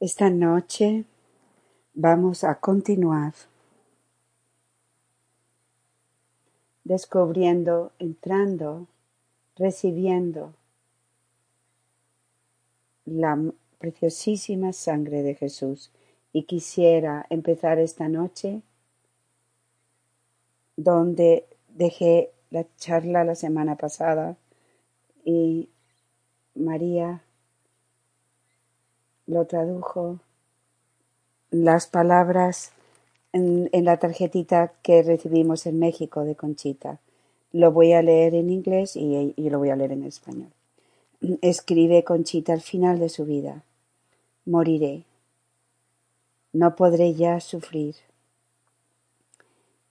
Esta noche vamos a continuar descubriendo, entrando, recibiendo la preciosísima sangre de Jesús. Y quisiera empezar esta noche donde dejé la charla la semana pasada y María lo tradujo las palabras en, la tarjetita que recibimos en México de Conchita. Lo voy a leer en inglés y, y lo voy a leer en español. Escribe Conchita al final de su vida. Moriré. No podré ya sufrir.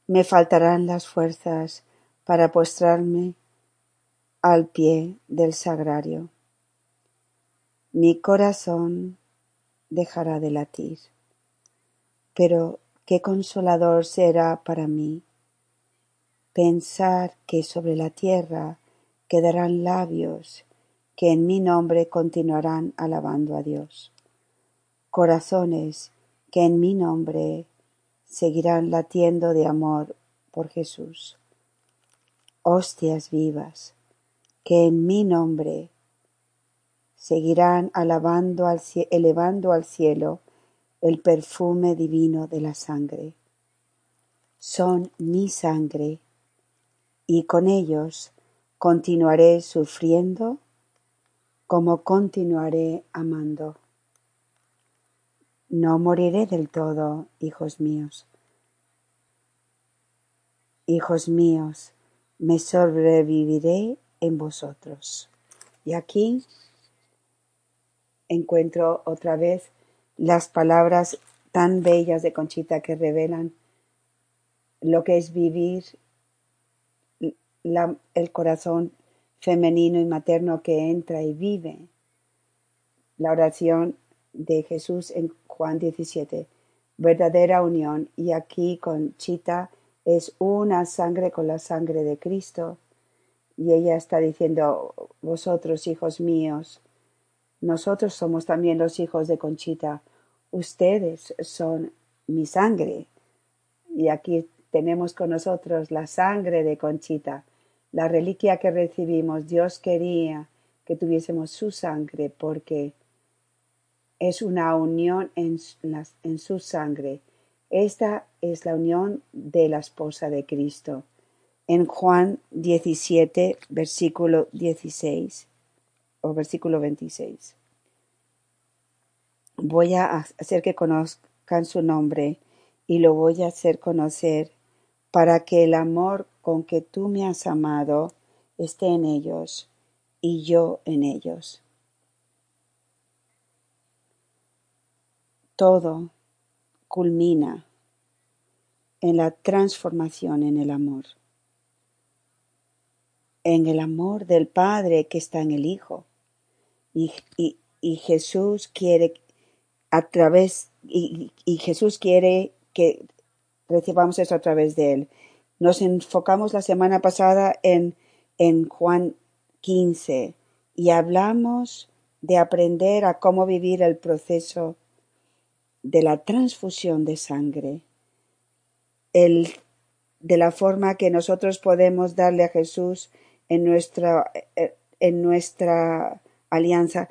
Me faltarán las fuerzas para postrarme al pie del sagrario. Mi corazón dejará de latir. Pero qué consolador será para mí pensar que sobre la tierra quedarán labios que en mi nombre continuarán alabando a Dios, corazones que en mi nombre seguirán latiendo de amor por Jesús, hostias vivas que en mi nombre seguirán alabando al, elevando al cielo el perfume divino de la sangre. Son mi sangre y con ellos continuaré sufriendo como continuaré amando. No moriré del todo, hijos míos. Hijos míos, me sobreviviré en vosotros. Y aquí encuentro otra vez las palabras tan bellas de Conchita que revelan lo que es vivir el corazón femenino y materno que entra y vive. La oración de Jesús en Juan 17, verdadera unión. Y aquí Conchita es una sangre con la sangre de Cristo. Y ella está diciendo, vosotros hijos míos, nosotros somos también los hijos de Conchita. Ustedes son mi sangre. Y aquí tenemos con nosotros la sangre de Conchita, la reliquia que recibimos. Dios quería que tuviésemos su sangre porque es una unión en, su sangre. Esta es la unión de la esposa de Cristo. En Juan 17, versículo 16 o versículo 26. Voy a hacer que conozcan su nombre y lo voy a hacer conocer para que el amor con que tú me has amado esté en ellos y yo en ellos. Todo culmina en la transformación en el amor en el amor del Padre que está en el Hijo. Y, Jesús quiere a través, y, Jesús quiere que recibamos eso a través de Él. Nos enfocamos la semana pasada en, en Juan 15 y hablamos de aprender a cómo vivir el proceso de la transfusión de sangre, el, de la forma que nosotros podemos darle a Jesús en nuestra, eh, en nuestra alianza,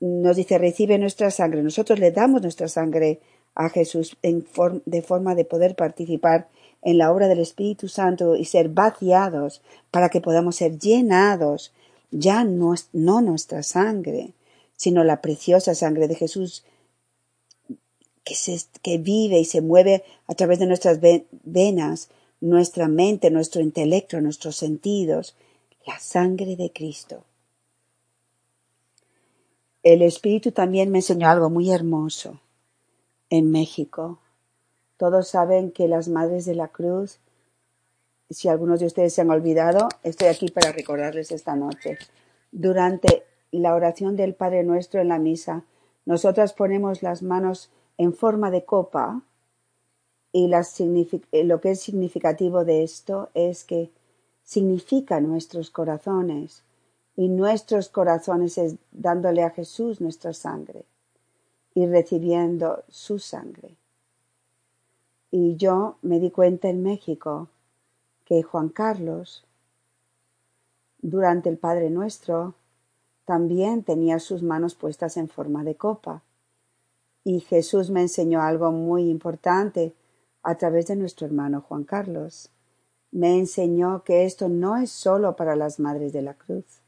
nos dice, recibe nuestra sangre. Nosotros le damos nuestra sangre a Jesús en de forma de poder participar en la obra del Espíritu Santo y ser vaciados para que podamos ser llenados, ya no, no nuestra sangre, sino la preciosa sangre de Jesús que, se, que vive y se mueve a través de nuestras venas, nuestra mente, nuestro intelecto, nuestros sentidos, la sangre de Cristo. El Espíritu también me enseñó algo muy hermoso en México. Todos saben que las Madres de la Cruz, si algunos de ustedes se han olvidado, estoy aquí para recordarles esta noche. Durante la oración del Padre Nuestro en la misa, nosotras ponemos las manos en forma de copa y lo que es significativo de esto es que significa nuestros corazones y nuestros corazones es dándole a Jesús nuestra sangre. y recibiendo su sangre. Y yo me di cuenta en México que Juan Carlos, durante el Padre Nuestro, también tenía sus manos puestas en forma de copa. Y Jesús me enseñó algo muy importante a través de nuestro hermano Juan Carlos. Me enseñó que esto no es solo para las madres de la cruz,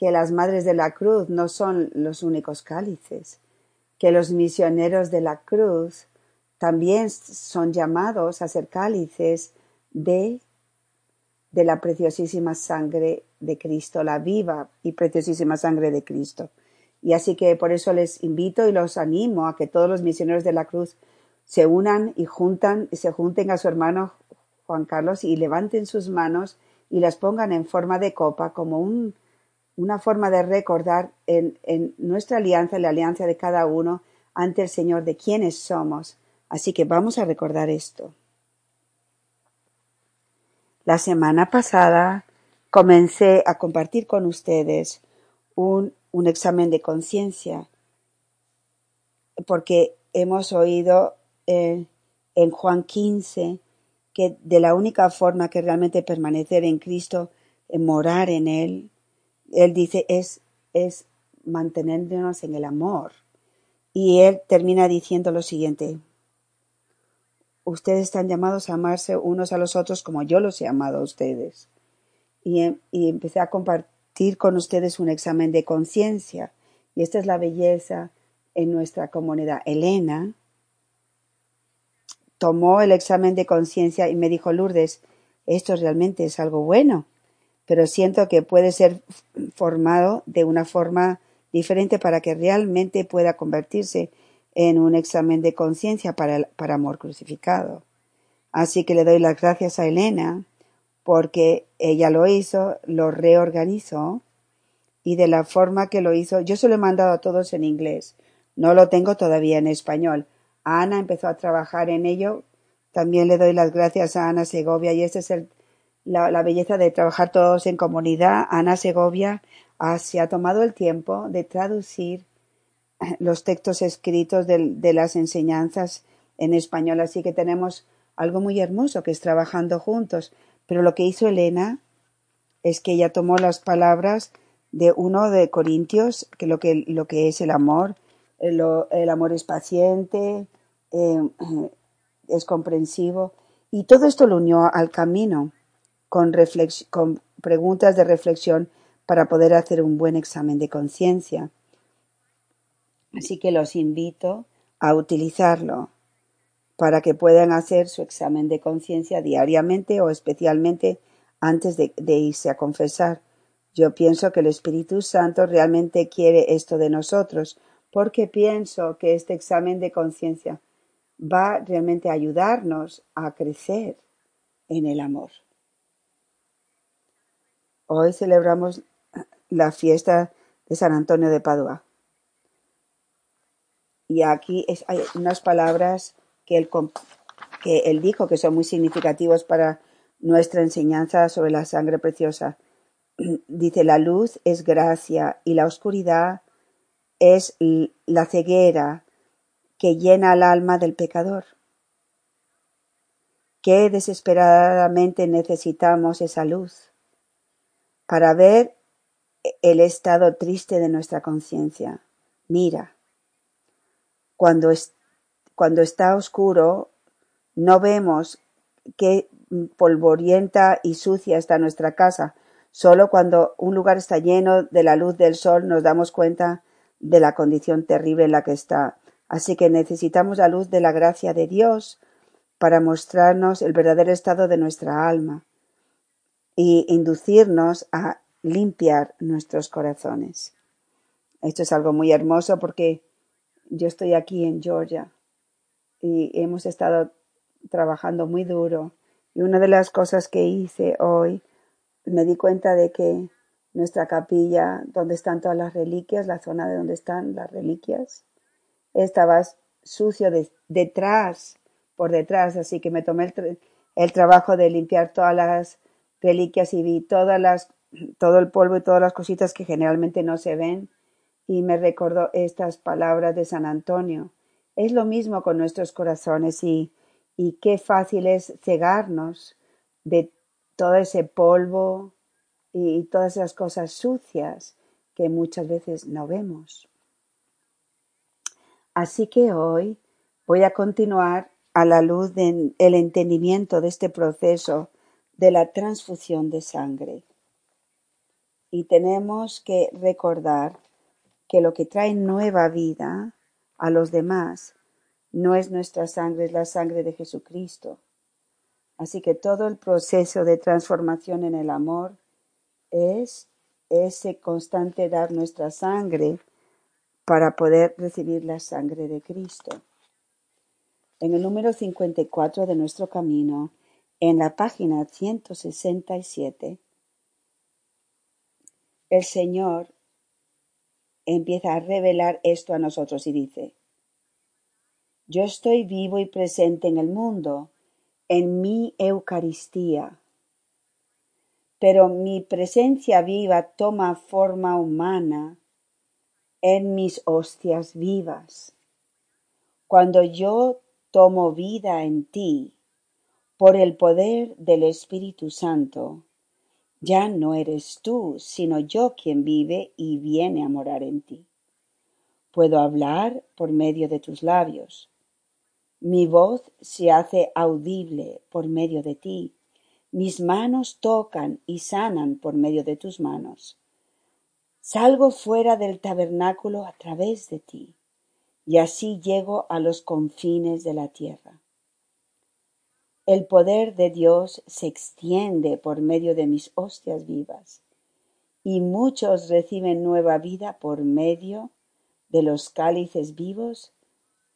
que las madres de la cruz no son los únicos cálices, que los misioneros de la cruz también son llamados a ser cálices de, de la preciosísima sangre de Cristo, la viva y preciosísima sangre de Cristo. Y así que por eso les invito y los animo a que todos los misioneros de la cruz se unan y juntan, se junten a su hermano Juan Carlos y levanten sus manos y las pongan en forma de copa como un, una forma de recordar en, en nuestra alianza, la alianza de cada uno ante el Señor de quiénes somos. Así que vamos a recordar esto. La semana pasada comencé a compartir con ustedes un, un examen de conciencia porque hemos oído eh, en Juan 15 que de la única forma que realmente permanecer en Cristo, en morar en Él, Él dice es, es mantenernos en el amor. Y Él termina diciendo lo siguiente, ustedes están llamados a amarse unos a los otros como yo los he amado a ustedes. Y, em, y empecé a compartir con ustedes un examen de conciencia. Y esta es la belleza en nuestra comunidad. Elena, tomó el examen de conciencia y me dijo, Lourdes, esto realmente es algo bueno, pero siento que puede ser formado de una forma diferente para que realmente pueda convertirse en un examen de conciencia para, para amor crucificado. Así que le doy las gracias a Elena porque ella lo hizo, lo reorganizó y de la forma que lo hizo, yo se lo he mandado a todos en inglés, no lo tengo todavía en español, Ana empezó a trabajar en ello. También le doy las gracias a Ana Segovia y esta es el, la, belleza de trabajar todos en comunidad. Ana Segovia ha, se ha tomado el tiempo de traducir los textos escritos de, las enseñanzas en español. Así que tenemos algo muy hermoso que es trabajando juntos. Pero lo que hizo Elena es que ella tomó las palabras de uno de Corintios, que lo que, lo que es el amor, el, el amor es paciente, eh, es comprensivo. Y todo esto lo unió al camino con, preguntas de reflexión para poder hacer un buen examen de conciencia. Así que los invito a utilizarlo para que puedan hacer su examen de conciencia diariamente o especialmente antes de, de, irse a confesar. Yo pienso que el Espíritu Santo realmente quiere esto de nosotros, porque pienso que este examen de conciencia va realmente a ayudarnos a crecer en el amor. Hoy celebramos la fiesta de San Antonio de Padua. Y aquí hay unas palabras que él, que él dijo que son muy significativos para nuestra enseñanza sobre la sangre preciosa. Dice, la luz es gracia y la oscuridad es la ceguera que llena al alma del pecador. Qué desesperadamente necesitamos esa luz para ver el estado triste de nuestra conciencia. Mira, cuando, cuando está oscuro, no vemos qué polvorienta y sucia está nuestra casa. Solo cuando un lugar está lleno de la luz del sol nos damos cuenta de la condición terrible en la que está. Así que necesitamos la luz de la gracia de Dios para mostrarnos el verdadero estado de nuestra alma y inducirnos a limpiar nuestros corazones. Esto es algo muy hermoso porque yo estoy aquí en Georgia y hemos estado trabajando muy duro y una de las cosas que hice hoy me di cuenta de que nuestra capilla donde están todas las reliquias, la zona de donde están las reliquias, estaba sucio de, detrás, por detrás, así que me tomé el, el, trabajo de limpiar todas las reliquias y vi todas las, todo el polvo y todas las cositas que generalmente no se ven y me recordó estas palabras de San Antonio. Es lo mismo con nuestros corazones y, y qué fácil es cegarnos de todo ese polvo y todas esas cosas sucias que muchas veces no vemos. Así que hoy voy a continuar a la luz del entendimiento de este proceso de la transfusión de sangre. Y tenemos que recordar que lo que trae nueva vida a los demás no es nuestra sangre, es la sangre de Jesucristo. Así que todo el proceso de transformación en el amor es ese constante dar nuestra sangre para poder recibir la sangre de Cristo. En el número 54 de nuestro camino, en la página 167, el Señor empieza a revelar esto a nosotros y dice, yo estoy vivo y presente en el mundo, en mi Eucaristía, pero mi presencia viva toma forma humana en mis hostias vivas. Cuando yo tomo vida en ti, por el poder del Espíritu Santo, ya no eres tú, sino yo quien vive y viene a morar en ti. Puedo hablar por medio de tus labios. Mi voz se hace audible por medio de ti. Mis manos tocan y sanan por medio de tus manos. Salgo fuera del tabernáculo a través de ti, y así llego a los confines de la tierra. El poder de Dios se extiende por medio de mis hostias vivas, y muchos reciben nueva vida por medio de los cálices vivos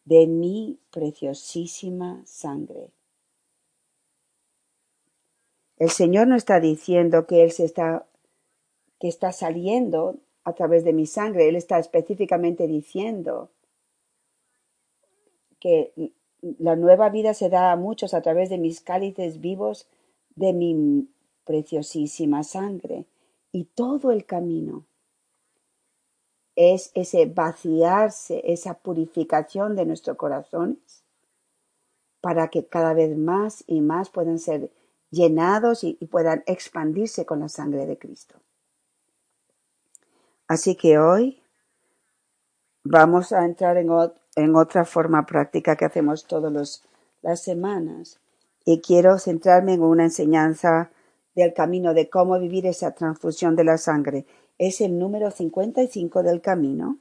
de mi preciosísima sangre. El Señor no está diciendo que Él se está, que está saliendo a través de mi sangre. Él está específicamente diciendo que la nueva vida se da a muchos a través de mis cálices vivos de mi preciosísima sangre. Y todo el camino es ese vaciarse, esa purificación de nuestros corazones para que cada vez más y más puedan ser llenados y, puedan expandirse con la sangre de Cristo. Así que hoy vamos a entrar en, en otra forma práctica que hacemos todas las semanas. Y quiero centrarme en una enseñanza del camino de cómo vivir esa transfusión de la sangre. Es el número 55 del camino.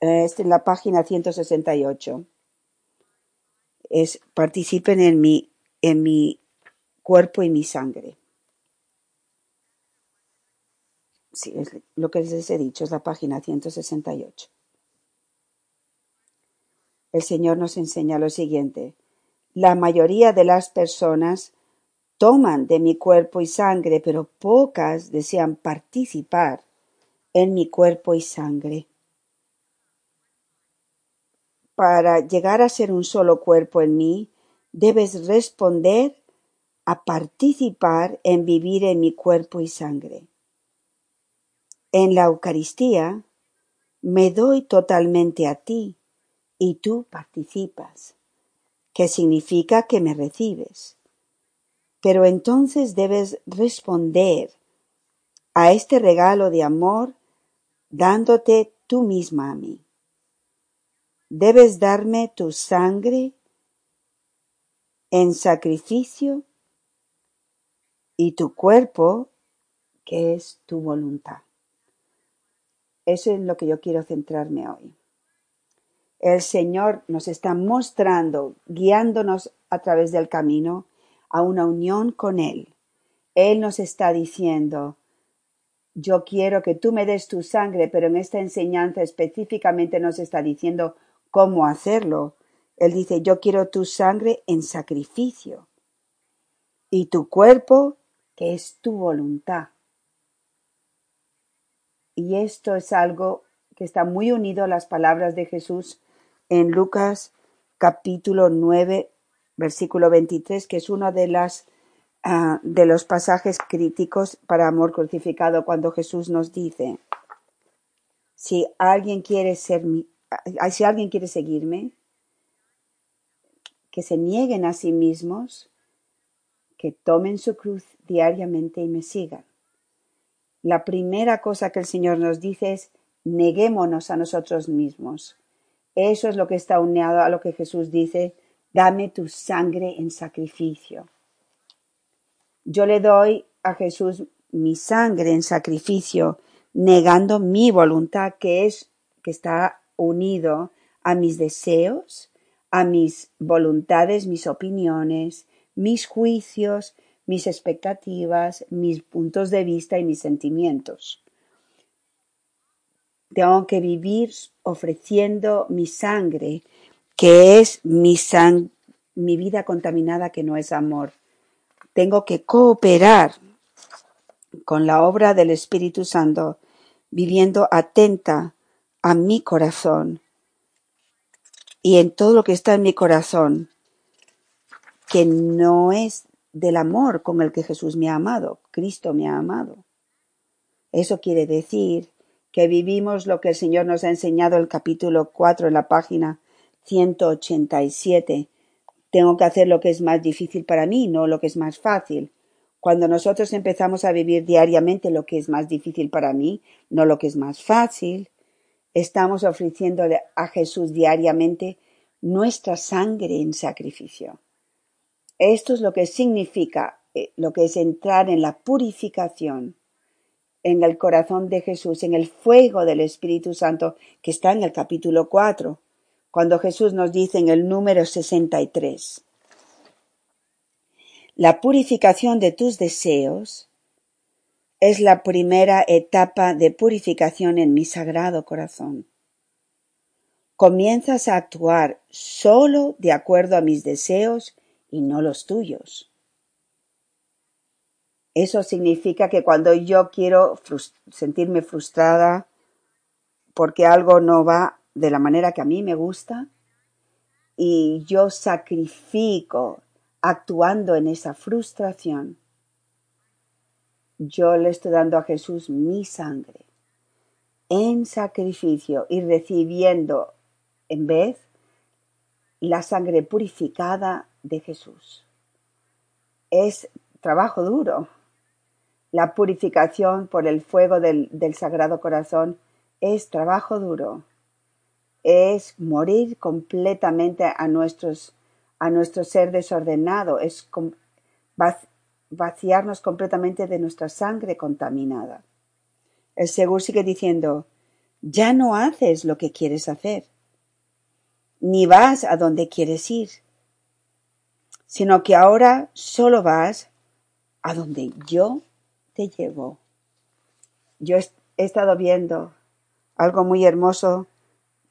Es en la página 168. Es participen en mi, en mi cuerpo y mi sangre. Sí, es lo que les he dicho, es la página 168 el Señor nos enseña lo siguiente. La mayoría de las personas toman de mi cuerpo y sangre, pero pocas desean participar en mi cuerpo y sangre. Para llegar a ser un solo cuerpo en mí, debes responder a participar en vivir en mi cuerpo y sangre. En la Eucaristía me doy totalmente a ti y tú participas, que significa que me recibes. Pero entonces debes responder a este regalo de amor dándote tú misma a mí. Debes darme tu sangre en sacrificio y tu cuerpo, que es tu voluntad. Eso es en lo que yo quiero centrarme hoy. El Señor nos está mostrando, guiándonos a través del camino a una unión con Él. Él nos está diciendo, yo quiero que tú me des tu sangre, pero en esta enseñanza específicamente nos está diciendo cómo hacerlo. Él dice, yo quiero tu sangre en sacrificio y tu cuerpo, que es tu voluntad. Y esto es algo que está muy unido a las palabras de Jesús en Lucas capítulo 9, versículo 23, que es uno de, las, uh, de los pasajes críticos para amor crucificado cuando Jesús nos dice, Si alguien quiere ser mi, si alguien quiere seguirme, que se nieguen a sí mismos, que tomen su cruz diariamente y me sigan. La primera cosa que el Señor nos dice es neguémonos a nosotros mismos. Eso es lo que está unido a lo que Jesús dice, dame tu sangre en sacrificio. Yo le doy a Jesús mi sangre en sacrificio, negando mi voluntad que es que está unido a mis deseos, a mis voluntades, mis opiniones, mis juicios, mis expectativas, mis puntos de vista y mis sentimientos. Tengo que vivir ofreciendo mi sangre, que es mi, mi vida contaminada, que no es amor. Tengo que cooperar con la obra del Espíritu Santo, viviendo atenta a mi corazón y en todo lo que está en mi corazón, que no es del amor con el que Jesús me ha amado, Cristo me ha amado. Eso quiere decir que vivimos lo que el Señor nos ha enseñado el capítulo 4 en la página 187. Tengo que hacer lo que es más difícil para mí, no lo que es más fácil. Cuando nosotros empezamos a vivir diariamente lo que es más difícil para mí, no lo que es más fácil, estamos ofreciéndole a Jesús diariamente nuestra sangre en sacrificio. Esto es lo que significa, eh, lo que es entrar en la purificación en el corazón de Jesús, en el fuego del Espíritu Santo que está en el capítulo 4, cuando Jesús nos dice en el número 63, la purificación de tus deseos es la primera etapa de purificación en mi sagrado corazón. Comienzas a actuar solo de acuerdo a mis deseos y no los tuyos. Eso significa que cuando yo quiero sentirme frustrada porque algo no va de la manera que a mí me gusta y yo sacrifico actuando en esa frustración, yo le estoy dando a Jesús mi sangre en sacrificio y recibiendo en vez la sangre purificada de Jesús. Es trabajo duro. La purificación por el fuego del, Sagrado Corazón es trabajo duro. Es morir completamente a, a nuestro ser desordenado. Es vaciarnos completamente de nuestra sangre contaminada. El Segur sigue diciendo, ya no haces lo que quieres hacer, ni vas a donde quieres ir, sino que ahora solo vas a donde yo te llevo. Yo he estado viendo algo muy hermoso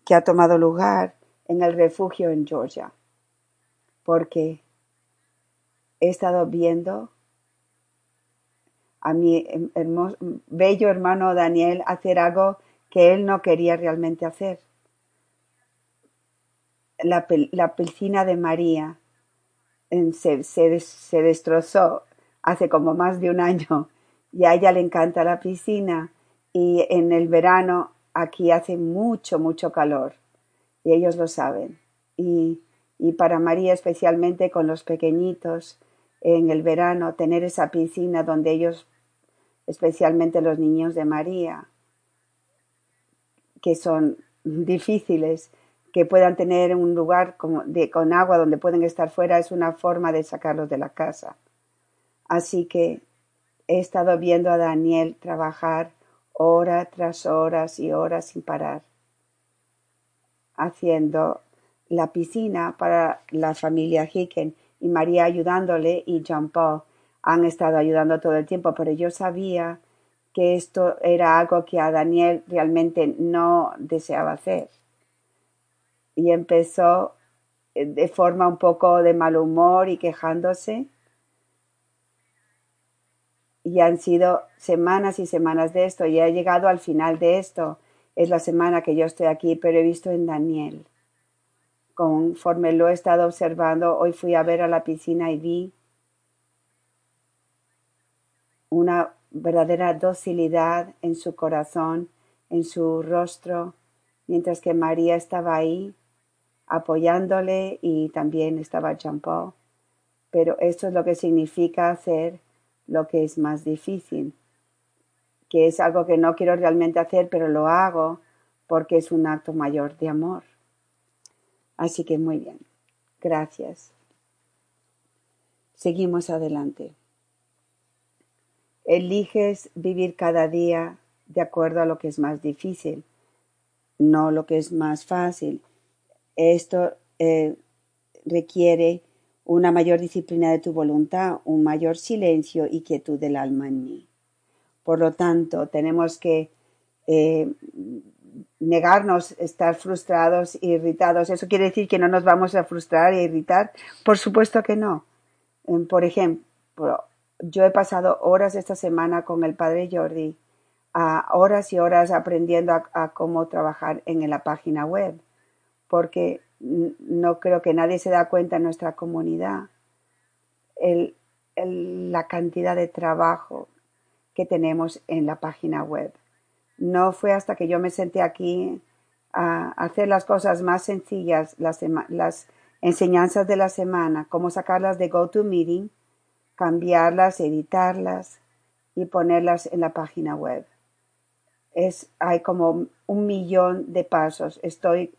que ha tomado lugar en el refugio en Georgia, porque he estado viendo a mi bello hermano Daniel hacer algo que él no quería realmente hacer. La, piscina de María se, se, destrozó hace como más de un año y a ella le encanta la piscina y en el verano aquí hace mucho, mucho calor y ellos lo saben. Y, y para María especialmente con los pequeñitos en el verano, tener esa piscina donde ellos especialmente los niños de María, que son difíciles, que puedan tener un lugar con agua donde pueden estar fuera, es una forma de sacarlos de la casa. Así que he estado viendo a Daniel trabajar hora tras horas y horas sin parar, haciendo la piscina para la familia Hicken y María ayudándole y Jean Paul han estado ayudando todo el tiempo, pero yo sabía que esto era algo que a Daniel realmente no deseaba hacer. Y empezó eh, de forma un poco de mal humor y quejándose. Y han sido semanas y semanas de esto y he llegado al final de esto. Es la semana que yo estoy aquí, pero he visto en Daniel. Conforme lo he estado observando, hoy fui a ver a la piscina y vi una verdadera docilidad en su corazón, en su rostro, mientras que María estaba ahí apoyándole y también estaba Paul. Pero esto es lo que significa hacer lo que es más difícil, que es algo que no quiero realmente hacer, pero lo hago porque es un acto mayor de amor. Así que muy bien, gracias. Seguimos adelante. Eliges vivir cada día de acuerdo a lo que es más difícil, no lo que es más fácil. Esto eh, requiere una mayor disciplina de tu voluntad, un mayor silencio y quietud del alma en mí. Por lo tanto, tenemos que eh, negarnos, estar frustrados e irritados. ¿Eso quiere decir que no nos vamos a frustrar e irritar? Por supuesto que no. Em, por ejemplo, yo he pasado horas esta semana con el padre Jordi, horas y horas aprendiendo a, cómo trabajar en la página web, porque no creo que nadie se da cuenta en nuestra comunidad la cantidad de trabajo que tenemos en la página web. No fue hasta que yo me senté aquí a hacer las cosas más sencillas, las, enseñanzas de la semana, cómo sacarlas de GoToMeeting, cambiarlas, editarlas y ponerlas en la página web. Es, hay como un millón de pasos. Estoy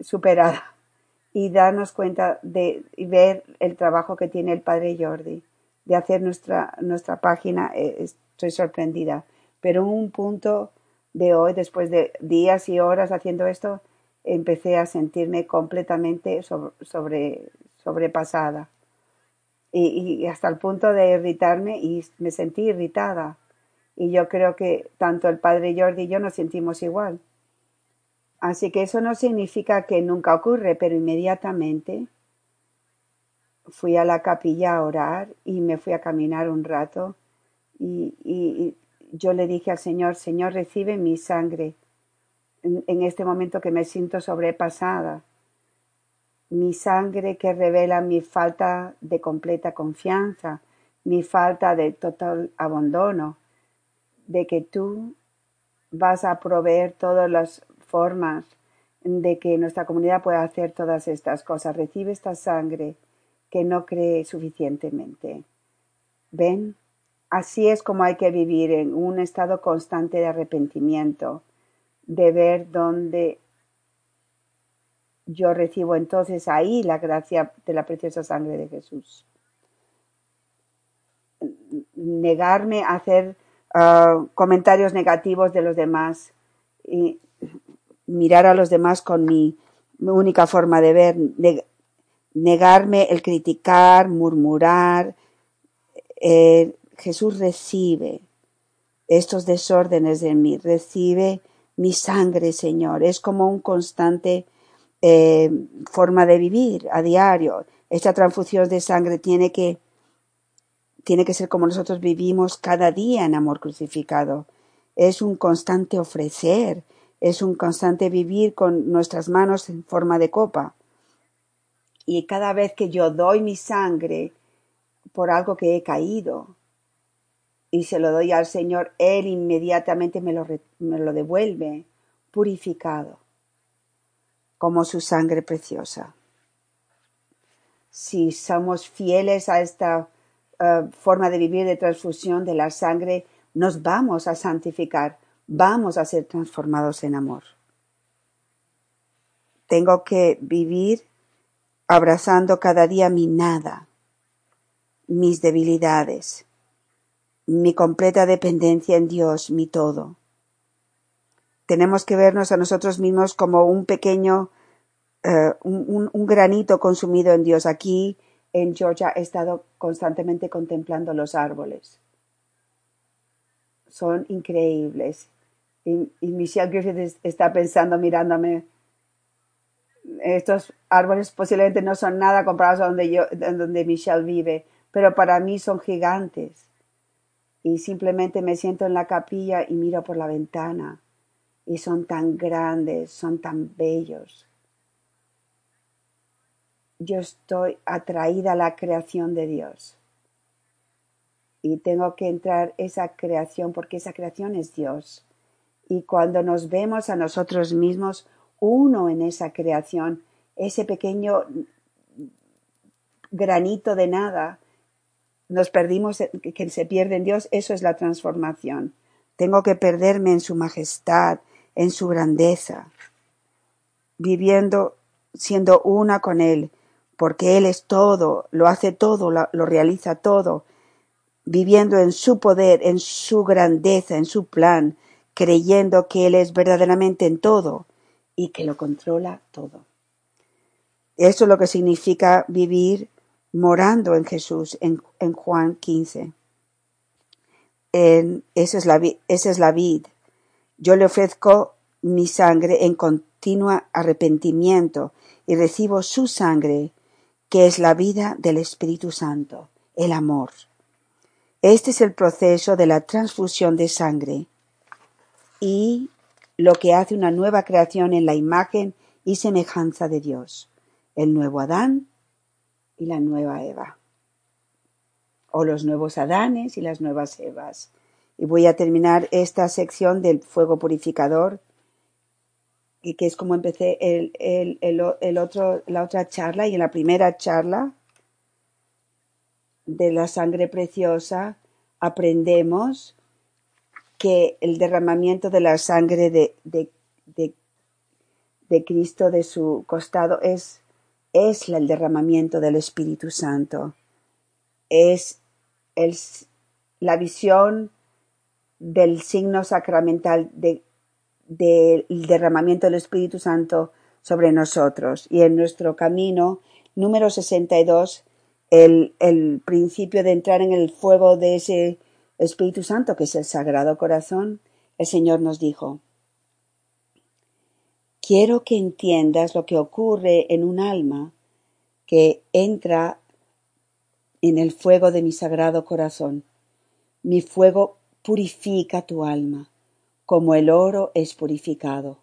superada y darnos cuenta de ver el trabajo que tiene el padre Jordi de hacer nuestra, nuestra página. Eh, estoy sorprendida. Pero un punto de hoy, después de días y horas haciendo esto, empecé a sentirme completamente sobre, sobrepasada. Y, hasta el punto de irritarme y me sentí irritada. Y yo creo que tanto el padre Jordi y yo nos sentimos igual. Así que eso no significa que nunca ocurre, pero inmediatamente fui a la capilla a orar y me fui a caminar un rato y, y yo le dije al Señor, Señor, recibe mi sangre en, este momento que me siento sobrepasada. Mi sangre que revela mi falta de completa confianza, mi falta de total abandono, de que tú vas a proveer todas las formas de que nuestra comunidad pueda hacer todas estas cosas. Recibe esta sangre que no cree suficientemente. ¿Ven? Así es como hay que vivir en un estado constante de arrepentimiento, de ver dónde yo recibo entonces ahí la gracia de la preciosa sangre de Jesús. Negarme a hacer ah, comentarios negativos de los demás y mirar a los demás con mi, única forma de ver, negarme el criticar, murmurar. Eh, Jesús recibe estos desórdenes de mí, recibe mi sangre, Señor. Es como un constante eh, forma de vivir a diario. Esta transfusión de sangre tiene que, tiene que ser como nosotros vivimos cada día en amor crucificado. Es un constante ofrecer, es un constante vivir con nuestras manos en forma de copa. Y cada vez que yo doy mi sangre por algo que he caído, y se lo doy al Señor, Él inmediatamente me lo, me lo devuelve purificado como su sangre preciosa. Si somos fieles a esta eh, forma de vivir de transfusión de la sangre, nos vamos a santificar, vamos a ser transformados en amor. Tengo que vivir abrazando cada día mi nada, mis debilidades, mi completa dependencia en Dios, mi todo. Tenemos que vernos a nosotros mismos como un pequeño, eh, un, granito consumido en Dios. Aquí en Georgia he estado constantemente contemplando los árboles. Son increíbles. Y, Michelle Griffith está pensando, mirándome, estos árboles posiblemente no son nada comparados a donde, yo, donde Michelle vive, pero para mí son gigantes y simplemente me siento en la capilla y miro por la ventana y son tan grandes, son tan bellos. Yo estoy atraída a la creación de Dios. y tengo que entrar esa creación porque esa creación es Dios. Y cuando nos vemos a nosotros mismos, uno en esa creación, ese pequeño granito de nada, nos perdimos, que se pierde en Dios, eso es la transformación. Tengo que perderme en su majestad, en su grandeza, viviendo, siendo una con Él, porque Él es todo, lo hace todo, lo, lo realiza todo, viviendo en su poder, en su grandeza, en su plan, creyendo que Él es verdaderamente en todo y que lo controla todo. Eso es lo que significa vivir morando en Jesús en, Juan 15. En, esa, es la, esa es la vid. Yo le ofrezco mi sangre en continuo arrepentimiento y recibo su sangre, que es la vida del Espíritu Santo, el amor. Este es el proceso de la transfusión de sangre y lo que hace una nueva creación en la imagen y semejanza de Dios, el nuevo Adán y la nueva Eva, o los nuevos Adanes y las nuevas Evas. Y voy a terminar esta sección del fuego purificador, y que es como empecé el, el, el, otro, la otra charla, y en la primera charla de la sangre preciosa aprendemos que el derramamiento de la sangre de, de, de, Cristo de su costado es, es el derramamiento del Espíritu Santo. Es el, la visión del signo sacramental del derramamiento del Espíritu Santo sobre nosotros. Y en nuestro camino, número 62, el, el principio de entrar en el fuego de ese Espíritu Santo, que es el Sagrado Corazón, el Señor nos dijo, quiero que entiendas lo que ocurre en un alma que entra en el fuego de mi Sagrado Corazón. Mi fuego purifica tu alma, como el oro es purificado.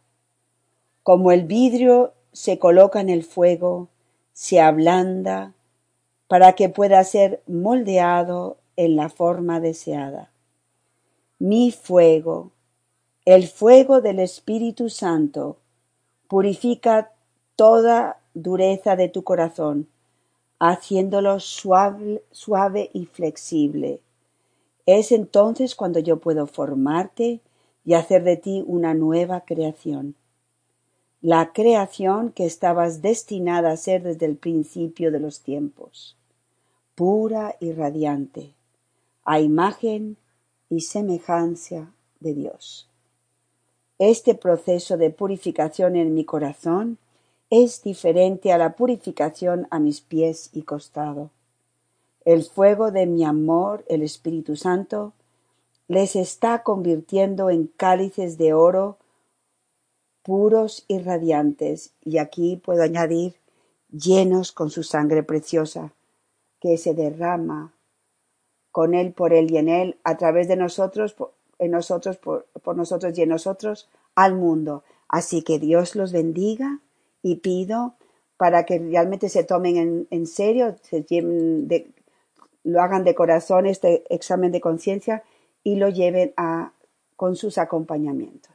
Como el vidrio se coloca en el fuego, se ablanda para que pueda ser moldeado en la forma deseada. Mi fuego, el fuego del Espíritu Santo, purifica toda dureza de tu corazón, haciéndolo suave, suave y flexible. Es entonces cuando yo puedo formarte y hacer de ti una nueva creación. La creación que estabas destinada a ser desde el principio de los tiempos, pura y radiante, a imagen y semejanza de Dios. Este proceso de purificación en mi corazón es diferente a la purificación a mis pies y costado. El fuego de mi amor, el Espíritu Santo, les está convirtiendo en cálices de oro puros y radiantes, y aquí puedo añadir llenos con su sangre preciosa, que se derrama con Él, por Él y en Él, a través de nosotros, en nosotros, por, nosotros y en nosotros, al mundo. Así que Dios los bendiga y pido para que realmente se tomen en, serio, se lo hagan de corazón este examen de conciencia y lo lleven a, con sus acompañamientos.